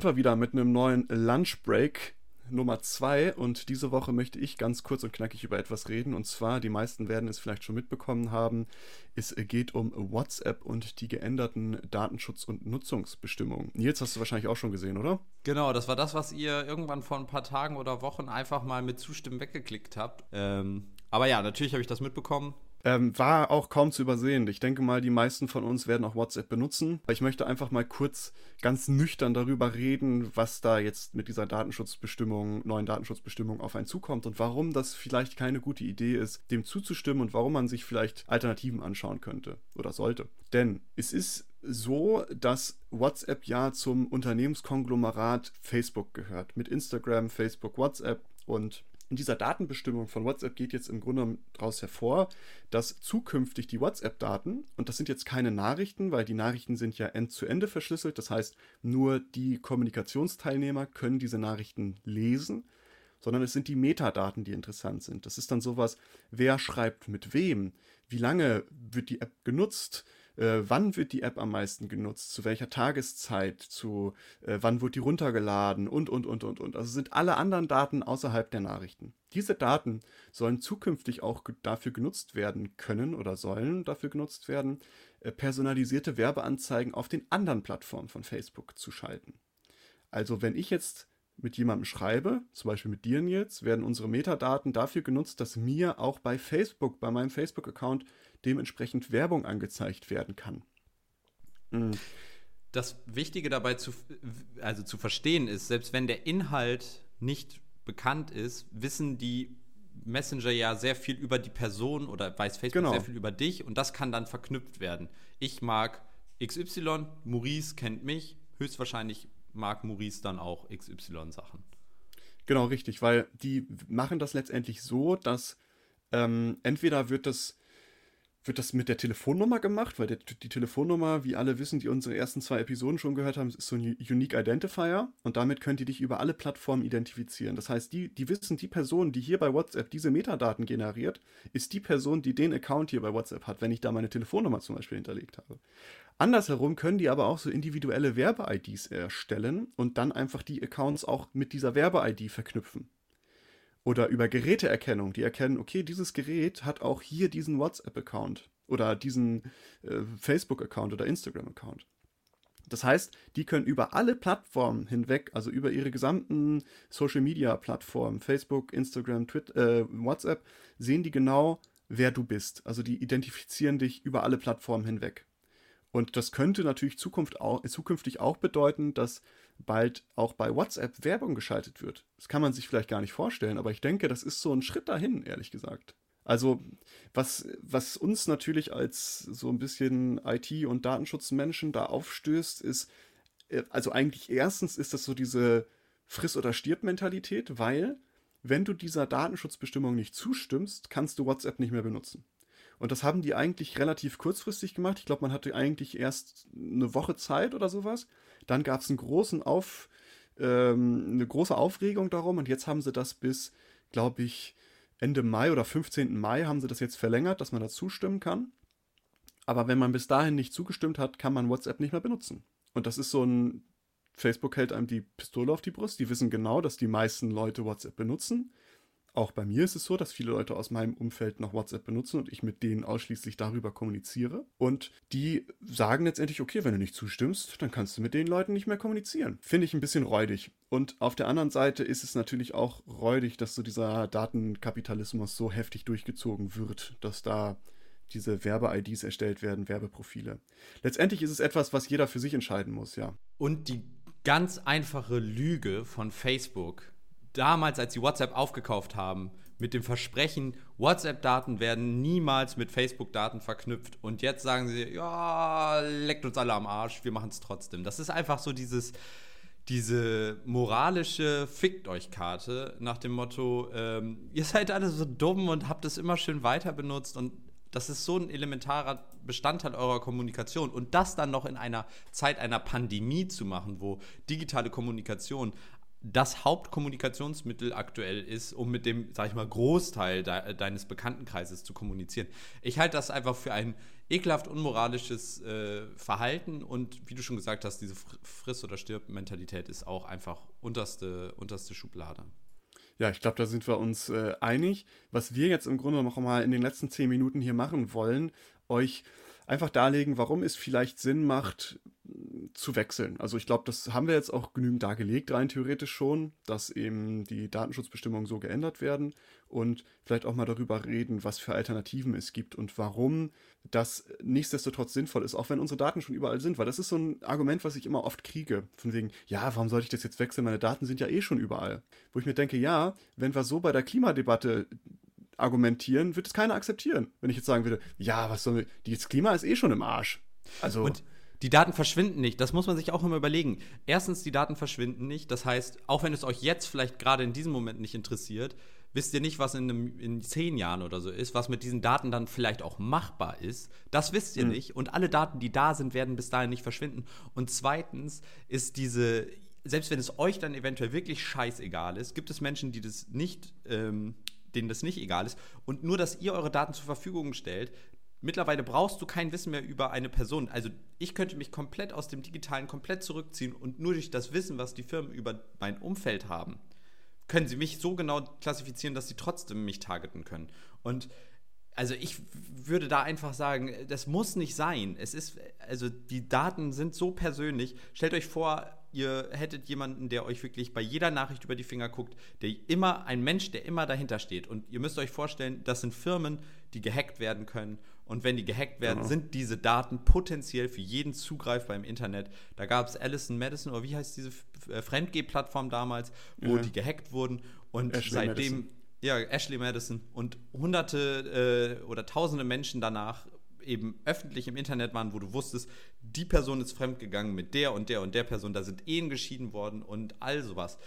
Sind wir wieder mit einem neuen Lunch Break Nummer 2 und diese Woche möchte ich ganz kurz und knackig über etwas reden und zwar, die meisten werden es vielleicht schon mitbekommen haben, es geht um WhatsApp und die geänderten Datenschutz- und Nutzungsbestimmungen. Nils, hast du wahrscheinlich auch schon gesehen, oder? Genau, das war das, was ihr irgendwann vor ein paar Tagen oder Wochen einfach mal mit Zustimmen weggeklickt habt. Ähm, aber ja, natürlich habe ich das mitbekommen. Ähm, war auch kaum zu übersehen. Ich denke mal, die meisten von uns werden auch WhatsApp benutzen. Ich möchte einfach mal kurz ganz nüchtern darüber reden, was da jetzt mit dieser Datenschutzbestimmung, neuen Datenschutzbestimmung auf einen zukommt und warum das vielleicht keine gute Idee ist, dem zuzustimmen und warum man sich vielleicht Alternativen anschauen könnte oder sollte. Denn es ist so, dass WhatsApp ja zum Unternehmenskonglomerat Facebook gehört. Mit Instagram, Facebook, WhatsApp und in dieser Datenbestimmung von WhatsApp geht jetzt im Grunde daraus hervor, dass zukünftig die WhatsApp-Daten, und das sind jetzt keine Nachrichten, weil die Nachrichten sind ja end-zu-ende verschlüsselt, das heißt, nur die Kommunikationsteilnehmer können diese Nachrichten lesen, sondern es sind die Metadaten, die interessant sind. Das ist dann sowas, wer schreibt mit wem, wie lange wird die App genutzt, äh, wann wird die App am meisten genutzt, zu welcher Tageszeit, zu äh, wann wird die runtergeladen und, und, und, und, und. Also sind alle anderen Daten außerhalb der Nachrichten. Diese Daten sollen zukünftig auch dafür genutzt werden können oder sollen dafür genutzt werden, äh, personalisierte Werbeanzeigen auf den anderen Plattformen von Facebook zu schalten. Also wenn ich jetzt mit jemandem schreibe, zum Beispiel mit dir jetzt, werden unsere Metadaten dafür genutzt, dass mir auch bei Facebook, bei meinem Facebook-Account dementsprechend Werbung angezeigt werden kann. Mhm. Das Wichtige dabei zu, also zu verstehen ist, selbst wenn der Inhalt nicht bekannt ist, wissen die Messenger ja sehr viel über die Person oder weiß Facebook genau. sehr viel über dich und das kann dann verknüpft werden. Ich mag XY, Maurice kennt mich, höchstwahrscheinlich mag Maurice dann auch XY-Sachen. Genau, richtig, weil die machen das letztendlich so, dass ähm, entweder wird das wird das mit der Telefonnummer gemacht, weil der, die Telefonnummer, wie alle wissen, die unsere ersten zwei Episoden schon gehört haben, ist so ein Unique Identifier und damit könnt ihr dich über alle Plattformen identifizieren. Das heißt, die, die wissen, die Person, die hier bei WhatsApp diese Metadaten generiert, ist die Person, die den Account hier bei WhatsApp hat, wenn ich da meine Telefonnummer zum Beispiel hinterlegt habe. Andersherum können die aber auch so individuelle Werbe-IDs erstellen und dann einfach die Accounts auch mit dieser Werbe-ID verknüpfen oder über Geräteerkennung, die erkennen, okay, dieses Gerät hat auch hier diesen WhatsApp-Account oder diesen äh, Facebook-Account oder Instagram-Account. Das heißt, die können über alle Plattformen hinweg, also über ihre gesamten Social-Media-Plattformen, Facebook, Instagram, Twitter, äh, WhatsApp, sehen die genau, wer du bist. Also die identifizieren dich über alle Plattformen hinweg. Und das könnte natürlich Zukunft auch, zukünftig auch bedeuten, dass bald auch bei WhatsApp Werbung geschaltet wird. Das kann man sich vielleicht gar nicht vorstellen, aber ich denke, das ist so ein Schritt dahin, ehrlich gesagt. Also, was, was uns natürlich als so ein bisschen IT- und Datenschutzmenschen da aufstößt, ist, äh, also eigentlich erstens ist das so diese Friss- oder Stirb-Mentalität, weil, wenn du dieser Datenschutzbestimmung nicht zustimmst, kannst du WhatsApp nicht mehr benutzen. Und das haben die eigentlich relativ kurzfristig gemacht. Ich glaube, man hatte eigentlich erst eine Woche Zeit oder sowas. Dann gab es einen großen Auf, ähm, eine große Aufregung darum und jetzt haben sie das bis, glaube ich, Ende Mai oder 15. Mai haben sie das jetzt verlängert, dass man da zustimmen kann. Aber wenn man bis dahin nicht zugestimmt hat, kann man WhatsApp nicht mehr benutzen. Und das ist so ein, Facebook hält einem die Pistole auf die Brust. Die wissen genau, dass die meisten Leute WhatsApp benutzen. Auch bei mir ist es so, dass viele Leute aus meinem Umfeld noch WhatsApp benutzen und ich mit denen ausschließlich darüber kommuniziere. Und die sagen letztendlich, okay, wenn du nicht zustimmst, dann kannst du mit den Leuten nicht mehr kommunizieren. Finde ich ein bisschen räudig. Und auf der anderen Seite ist es natürlich auch räudig, dass so dieser Datenkapitalismus so heftig durchgezogen wird, dass da diese Werbe-IDs erstellt werden, Werbeprofile. Letztendlich ist es etwas, was jeder für sich entscheiden muss, ja. Und die ganz einfache Lüge von Facebook, damals, als sie WhatsApp aufgekauft haben, mit dem Versprechen, WhatsApp-Daten werden niemals mit Facebook-Daten verknüpft. Und jetzt sagen sie, ja, leckt uns alle am Arsch, wir machen es trotzdem. Das ist einfach so dieses, diese moralische Fickt euch Karte nach dem Motto, ähm, ihr seid alle so dumm und habt es immer schön weiter benutzt und das ist so ein elementarer Bestandteil eurer Kommunikation. Und das dann noch in einer Zeit einer Pandemie zu machen, wo digitale Kommunikation das Hauptkommunikationsmittel aktuell ist, um mit dem, sag ich mal, Großteil de deines Bekanntenkreises zu kommunizieren. Ich halte das einfach für ein ekelhaft unmoralisches äh, Verhalten und wie du schon gesagt hast, diese Friss- oder Stirb-Mentalität ist auch einfach unterste, unterste Schublade. Ja, ich glaube, da sind wir uns äh, einig. Was wir jetzt im Grunde noch mal in den letzten zehn Minuten hier machen wollen, euch einfach darlegen, warum es vielleicht Sinn macht, zu wechseln. Also ich glaube, das haben wir jetzt auch genügend dargelegt, rein theoretisch schon, dass eben die Datenschutzbestimmungen so geändert werden und vielleicht auch mal darüber reden, was für Alternativen es gibt und warum das nichtsdestotrotz sinnvoll ist, auch wenn unsere Daten schon überall sind, weil das ist so ein Argument, was ich immer oft kriege, von wegen, ja, warum sollte ich das jetzt wechseln, meine Daten sind ja eh schon überall. Wo ich mir denke, ja, wenn wir so bei der Klimadebatte argumentieren, wird es keiner akzeptieren. Wenn ich jetzt sagen würde, ja, was soll, das Klima ist eh schon im Arsch. Also und die Daten verschwinden nicht. Das muss man sich auch immer überlegen. Erstens, die Daten verschwinden nicht. Das heißt, auch wenn es euch jetzt vielleicht gerade in diesem Moment nicht interessiert, wisst ihr nicht, was in, einem, in zehn Jahren oder so ist, was mit diesen Daten dann vielleicht auch machbar ist. Das wisst ihr mhm. nicht. Und alle Daten, die da sind, werden bis dahin nicht verschwinden. Und zweitens ist diese, selbst wenn es euch dann eventuell wirklich scheißegal ist, gibt es Menschen, die das nicht, ähm, denen das nicht egal ist. Und nur, dass ihr eure Daten zur Verfügung stellt, Mittlerweile brauchst du kein Wissen mehr über eine Person. Also ich könnte mich komplett aus dem Digitalen komplett zurückziehen und nur durch das Wissen, was die Firmen über mein Umfeld haben, können sie mich so genau klassifizieren, dass sie trotzdem mich targeten können. Und also ich würde da einfach sagen, das muss nicht sein. Es ist, also die Daten sind so persönlich. Stellt euch vor, ihr hättet jemanden, der euch wirklich bei jeder Nachricht über die Finger guckt, der immer, ein Mensch, der immer dahinter steht. Und ihr müsst euch vorstellen, das sind Firmen, die gehackt werden können. Und wenn die gehackt werden, genau. sind diese Daten potenziell für jeden zugreifbar im Internet. Da gab es Allison Madison, oder wie heißt diese äh, Fremdgeh-Plattform damals, wo ja. die gehackt wurden. Und Ashley seitdem, Madison. ja, Ashley Madison und hunderte äh, oder tausende Menschen danach eben öffentlich im Internet waren, wo du wusstest, die Person ist fremdgegangen mit der und der und der Person, da sind Ehen geschieden worden und all sowas.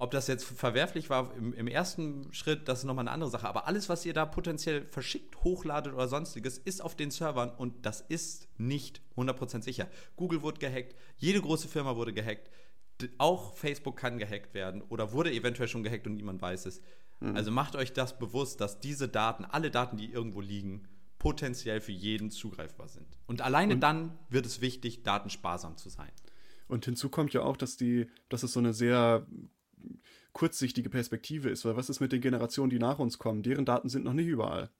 Ob das jetzt verwerflich war im, im, ersten Schritt, das ist nochmal eine andere Sache. Aber alles, was ihr da potenziell verschickt, hochladet oder sonstiges, ist auf den Servern und das ist nicht 100% sicher. Google wurde gehackt, jede große Firma wurde gehackt, auch Facebook kann gehackt werden oder wurde eventuell schon gehackt und niemand weiß es. Mhm. Also macht euch das bewusst, dass diese Daten, alle Daten, die irgendwo liegen, potenziell für jeden zugreifbar sind. Und alleine und dann wird es wichtig, datensparsam zu sein. Und hinzu kommt ja auch, dass die, dass es so eine sehr kurzsichtige Perspektive ist, weil was ist mit den Generationen, die nach uns kommen? Deren Daten sind noch nicht überall.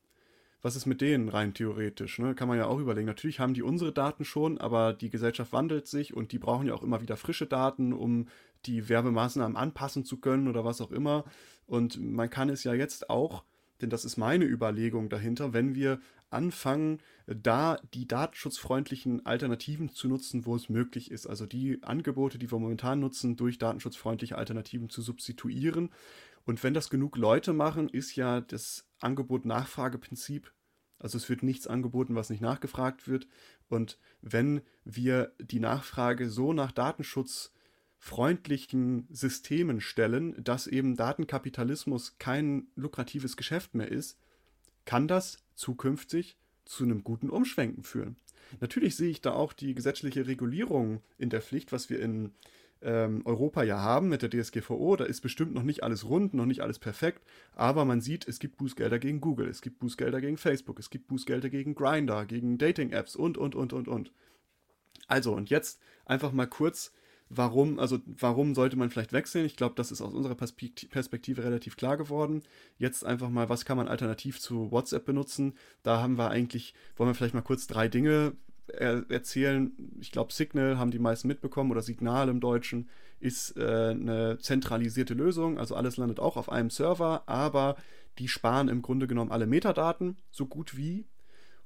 Was ist mit denen rein theoretisch? Ne? Kann man ja auch überlegen. Natürlich haben die unsere Daten schon, aber die Gesellschaft wandelt sich und die brauchen ja auch immer wieder frische Daten, um die Werbemaßnahmen anpassen zu können oder was auch immer. Und man kann es ja jetzt auch, denn das ist meine Überlegung dahinter, wenn wir anfangen, da die datenschutzfreundlichen Alternativen zu nutzen, wo es möglich ist. Also die Angebote, die wir momentan nutzen, durch datenschutzfreundliche Alternativen zu substituieren. Und wenn das genug Leute machen, ist ja das Angebot-Nachfrage-Prinzip. Also es wird nichts angeboten, was nicht nachgefragt wird. Und wenn wir die Nachfrage so nach datenschutzfreundlichen Systemen stellen, dass eben Datenkapitalismus kein lukratives Geschäft mehr ist, kann das zukünftig zu einem guten Umschwenken führen. Natürlich sehe ich da auch die gesetzliche Regulierung in der Pflicht, was wir in ähm, Europa ja haben mit der DSGVO. Da ist bestimmt noch nicht alles rund, noch nicht alles perfekt, aber man sieht, es gibt Bußgelder gegen Google, es gibt Bußgelder gegen Facebook, es gibt Bußgelder gegen Grindr, gegen Dating-Apps und, und, und, und, und. Also, und jetzt einfach mal kurz Warum, also warum sollte man vielleicht wechseln? Ich glaube, das ist aus unserer Perspektive relativ klar geworden. Jetzt einfach mal, was kann man alternativ zu WhatsApp benutzen? Da haben wir eigentlich, wollen wir vielleicht mal kurz drei Dinge er erzählen. Ich glaube, Signal haben die meisten mitbekommen oder Signal im Deutschen ist äh, eine zentralisierte Lösung. Also alles landet auch auf einem Server, aber die sparen im Grunde genommen alle Metadaten so gut wie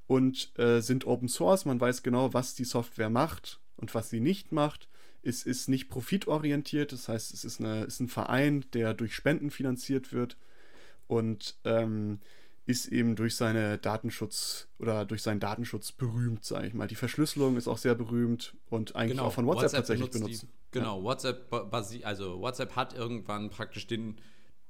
und äh, sind Open Source. Man weiß genau, was die Software macht und was sie nicht macht. Es ist nicht profitorientiert, das heißt, es ist, eine, ist ein Verein, der durch Spenden finanziert wird und ähm, ist eben durch seine Datenschutz oder durch seinen Datenschutz berühmt, sage ich mal. Die Verschlüsselung ist auch sehr berühmt und eigentlich genau, auch von WhatsApp, WhatsApp tatsächlich benutzt. Die, genau, ja. WhatsApp, also WhatsApp hat irgendwann praktisch den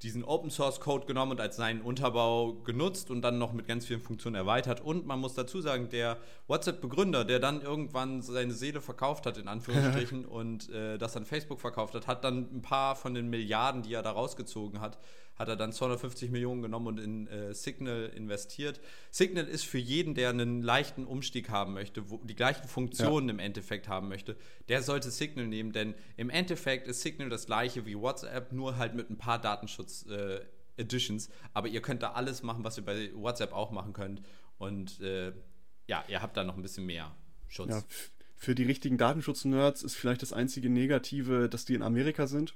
diesen Open Source Code genommen und als seinen Unterbau genutzt und dann noch mit ganz vielen Funktionen erweitert. Und man muss dazu sagen, der WhatsApp-Begründer, der dann irgendwann seine Seele verkauft hat, in Anführungsstrichen, und äh, das an Facebook verkauft hat, hat dann ein paar von den Milliarden, die er da rausgezogen hat, hat er dann 250 Millionen genommen und in äh, Signal investiert. Signal ist für jeden, der einen leichten Umstieg haben möchte, wo die gleichen Funktionen ja. im Endeffekt haben möchte, der sollte Signal nehmen, denn im Endeffekt ist Signal das gleiche wie WhatsApp, nur halt mit ein paar Datenschutz äh, Editions. Aber ihr könnt da alles machen, was ihr bei WhatsApp auch machen könnt. Und äh, ja, ihr habt da noch ein bisschen mehr Schutz. Ja, für die richtigen Datenschutz-Nerds ist vielleicht das einzige Negative, dass die in Amerika sind.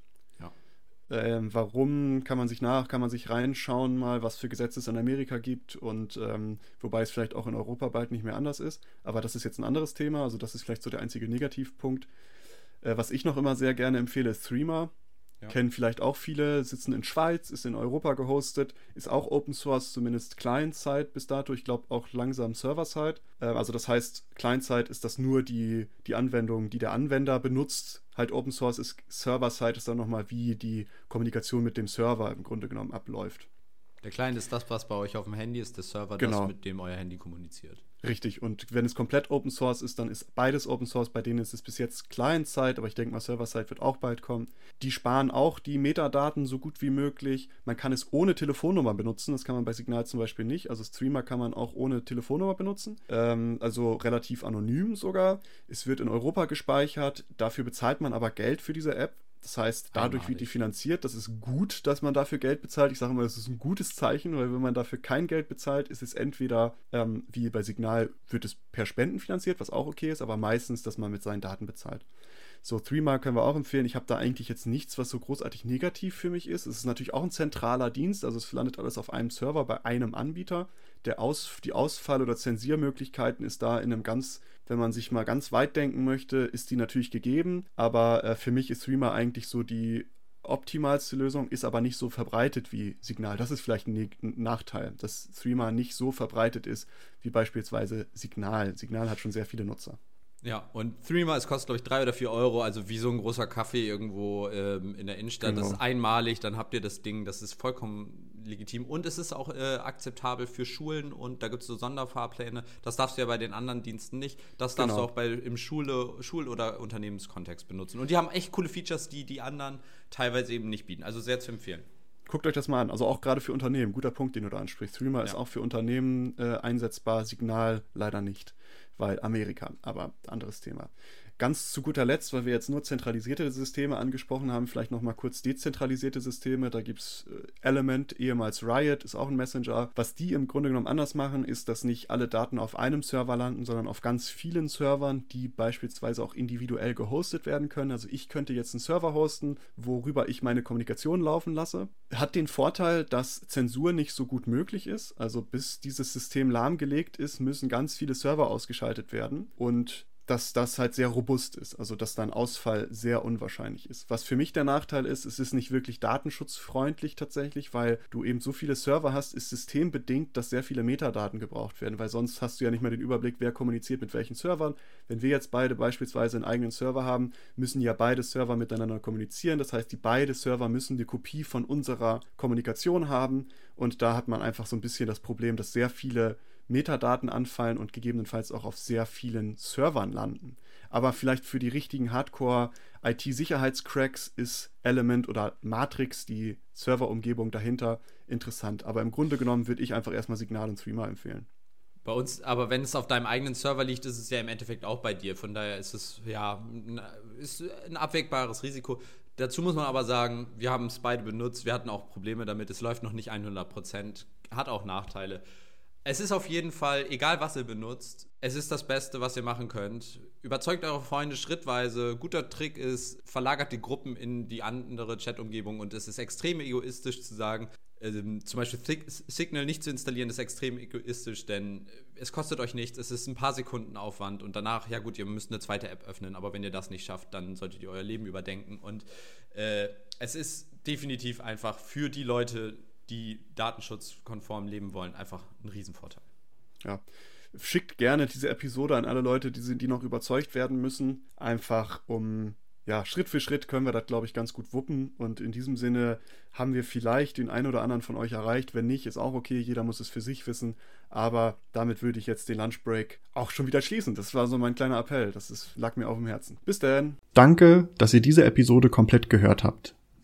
Ähm, warum kann man sich nach, kann man sich reinschauen mal, was für Gesetze es in Amerika gibt und ähm, wobei es vielleicht auch in Europa bald nicht mehr anders ist. Aber das ist jetzt ein anderes Thema, also das ist vielleicht so der einzige Negativpunkt. Äh, was ich noch immer sehr gerne empfehle, ist Threema. Ja. Kennen vielleicht auch viele, sitzen in Schweiz, ist in Europa gehostet, ist auch Open Source, zumindest Client-Side bis dato. Ich glaube auch langsam Server-Side. Äh, also das heißt, Client-Side ist das nur die, die Anwendung, die der Anwender benutzt. Halt Open Source ist Server-Side ist dann nochmal, wie die Kommunikation mit dem Server im Grunde genommen abläuft. Der Client ist das, was bei euch auf dem Handy ist, der Server genau. das, mit dem euer Handy kommuniziert. Richtig, und wenn es komplett Open Source ist, dann ist beides Open Source. Bei denen ist es bis jetzt Client-Side, aber ich denke mal, Server-Side wird auch bald kommen. Die sparen auch die Metadaten so gut wie möglich. Man kann es ohne Telefonnummer benutzen, das kann man bei Signal zum Beispiel nicht. Also Streamer kann man auch ohne Telefonnummer benutzen, ähm, also relativ anonym sogar. Es wird in Europa gespeichert, dafür bezahlt man aber Geld für diese App. Das heißt, dadurch Einmalig. wird die finanziert. Das ist gut, dass man dafür Geld bezahlt. Ich sage mal, das ist ein gutes Zeichen, weil wenn man dafür kein Geld bezahlt, ist es entweder, ähm, wie bei Signal, wird es per Spenden finanziert, was auch okay ist, aber meistens, dass man mit seinen Daten bezahlt. So, Threema können wir auch empfehlen. Ich habe da eigentlich jetzt nichts, was so großartig negativ für mich ist. Es ist natürlich auch ein zentraler Dienst, also es landet alles auf einem Server bei einem Anbieter. Der Aus, die Ausfall- oder Zensiermöglichkeiten ist da in einem ganz wenn man sich mal ganz weit denken möchte, ist die natürlich gegeben. Aber äh, für mich ist Streamer eigentlich so die optimalste Lösung, ist aber nicht so verbreitet wie Signal. Das ist vielleicht ein, ein Nachteil, dass Streamer nicht so verbreitet ist wie beispielsweise Signal. Signal hat schon sehr viele Nutzer. Ja, und Threema, es kostet, glaube ich, drei oder vier Euro, also wie so ein großer Kaffee irgendwo ähm, in der Innenstadt. Genau. Das ist einmalig, dann habt ihr das Ding, das ist vollkommen legitim. Und es ist auch äh, akzeptabel für Schulen und da gibt es so Sonderfahrpläne. Das darfst du ja bei den anderen Diensten nicht. Das darfst genau. du auch bei, im Schule, Schul- oder Unternehmenskontext benutzen. Und die haben echt coole Features, die die anderen teilweise eben nicht bieten. Also sehr zu empfehlen. Guckt euch das mal an. Also auch gerade für Unternehmen. Guter Punkt, den du da ansprichst. Threema ja. ist auch für Unternehmen äh, einsetzbar. Signal leider nicht weil Amerika, aber anderes Thema. Ganz zu guter Letzt, weil wir jetzt nur zentralisierte Systeme angesprochen haben, vielleicht nochmal kurz dezentralisierte Systeme. Da gibt es äh, Element, ehemals Riot, ist auch ein Messenger. Was die im Grunde genommen anders machen, ist, dass nicht alle Daten auf einem Server landen, sondern auf ganz vielen Servern, die beispielsweise auch individuell gehostet werden können. Also ich könnte jetzt einen Server hosten, worüber ich meine Kommunikation laufen lasse. Hat den Vorteil, dass Zensur nicht so gut möglich ist. Also bis dieses System lahmgelegt ist, müssen ganz viele Server ausgeschaltet werden. Und dass das halt sehr robust ist, also dass da ein Ausfall sehr unwahrscheinlich ist. Was für mich der Nachteil ist, es ist nicht wirklich datenschutzfreundlich tatsächlich, weil du eben so viele Server hast, ist systembedingt, dass sehr viele Metadaten gebraucht werden, weil sonst hast du ja nicht mehr den Überblick, wer kommuniziert mit welchen Servern. Wenn wir jetzt beide beispielsweise einen eigenen Server haben, müssen ja beide Server miteinander kommunizieren. Das heißt, die beide Server müssen die Kopie von unserer Kommunikation haben und da hat man einfach so ein bisschen das Problem, dass sehr viele Metadaten anfallen und gegebenenfalls auch auf sehr vielen Servern landen. Aber vielleicht für die richtigen Hardcore-IT-Sicherheitscracks ist Element oder Matrix, die Serverumgebung dahinter, interessant. Aber im Grunde genommen würde ich einfach erstmal Signal und Streamer empfehlen. Bei uns, aber wenn es auf deinem eigenen Server liegt, ist es ja im Endeffekt auch bei dir. Von daher ist es ja ist ein abwägbares Risiko. Dazu muss man aber sagen, wir haben es beide benutzt. Wir hatten auch Probleme damit. Es läuft noch nicht 100 Prozent. Hat auch Nachteile. Es ist auf jeden Fall, egal was ihr benutzt, es ist das Beste, was ihr machen könnt. Überzeugt eure Freunde schrittweise. Guter Trick ist, verlagert die Gruppen in die andere Chat-Umgebung und es ist extrem egoistisch zu sagen, ähm, zum Beispiel Signal nicht zu installieren, ist extrem egoistisch, denn es kostet euch nichts, es ist ein paar Sekunden Aufwand und danach, ja gut, ihr müsst eine zweite App öffnen, aber wenn ihr das nicht schafft, dann solltet ihr euer Leben überdenken. Und äh, es ist definitiv einfach für die Leute, die datenschutzkonform leben wollen, einfach ein Riesenvorteil. Ja. Schickt gerne diese Episode an alle Leute, die, die noch überzeugt werden müssen, einfach um ja, Schritt für Schritt können wir das, glaube ich, ganz gut wuppen. Und in diesem Sinne haben wir vielleicht den einen oder anderen von euch erreicht. Wenn nicht, ist auch okay. Jeder muss es für sich wissen. Aber damit würde ich jetzt den Lunchbreak auch schon wieder schließen. Das war so mein kleiner Appell. Das ist, lag mir auf dem Herzen. Bis dann. Danke, dass ihr diese Episode komplett gehört habt.